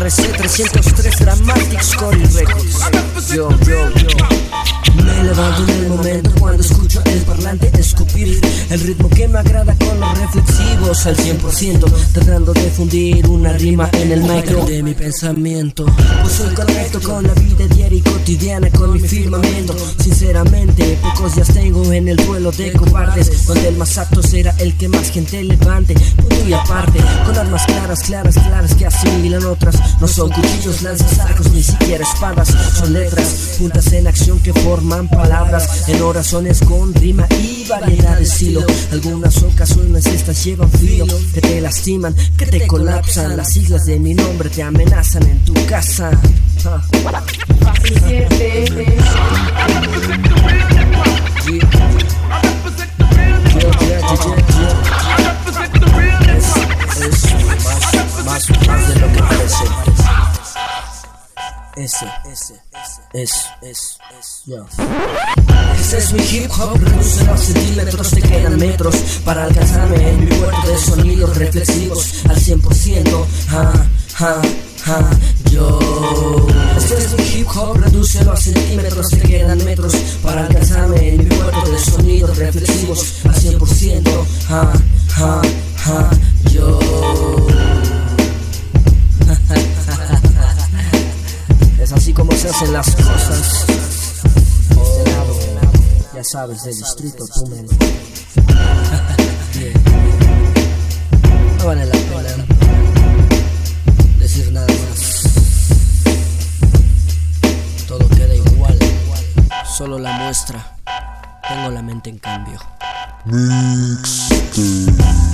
RC 303 Dramatics Core Records. Yo, yo, yo. Me levanto en el momento cuando escucho el parlante escupir el ritmo que me agrada con los reflexivos al 100%, tratando de fundir una rima en el micro de mi pensamiento. Pues soy correcto con la vida diaria y cotidiana, con mi firmamento. Sinceramente, pocos días tengo en el duelo de cobardes, donde el más apto será el que más gente levante. Punto y aparte, con armas claras, claras, claras que asimilan otras. No son cuchillos, lanzas, arcos, ni siquiera espadas, son letras, puntas en acción que forman palabras en oraciones con rima y variedad de estilo. Algunas ocasiones estas llevan frío, que te lastiman, que te colapsan. Las siglas de mi nombre te amenazan en tu casa. Ah. Más, de lo que. Ese, es, es, es, es mi hip hop, reduce los centímetros, te quedan metros para alcanzarme en mi puerto de sonidos reflexivos al 100%. Ja, ja, ja, yo. Este es mi hip hop, reduce los centímetros, te quedan metros para alcanzarme en mi puerto de sonidos reflexivos al 100%. Ja, ja, ja, yo. Es así como se hacen las cosas. Lado, ya sabes, del distrito, tú men. Yeah. No vale la pena decir nada más. Todo queda igual, solo la muestra. Tengo la mente en cambio. Mixtape.